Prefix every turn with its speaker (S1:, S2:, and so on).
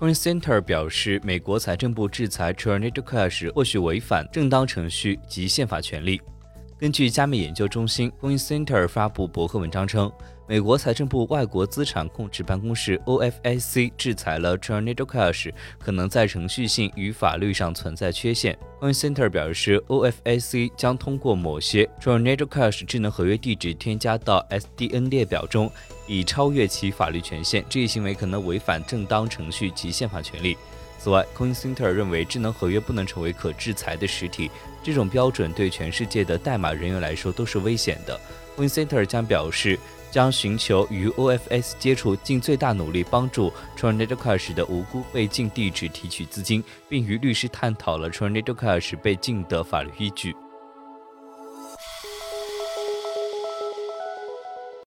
S1: Coin Center 表示，美国财政部制裁 Tornado Cash 或许违反正当程序及宪法权利。根据加密研究中心 Coin Center 发布博客文章称，美国财政部外国资产控制办公室 OFAC 制裁了 Tornado Cash，可能在程序性与法律上存在缺陷。Coin Center 表示，OFAC 将通过某些 Tornado Cash 智能合约地址添加到 SDN 列表中，以超越其法律权限。这一行为可能违反正当程序及宪法权利。此外，Coin Center 认为智能合约不能成为可制裁的实体，这种标准对全世界的代码人员来说都是危险的。Coin Center 将表示将寻求与 OFS 接触，尽最大努力帮助 Tornado Cash 的无辜被禁地址提取资金，并与律师探讨了 Tornado Cash 被禁的法律依据。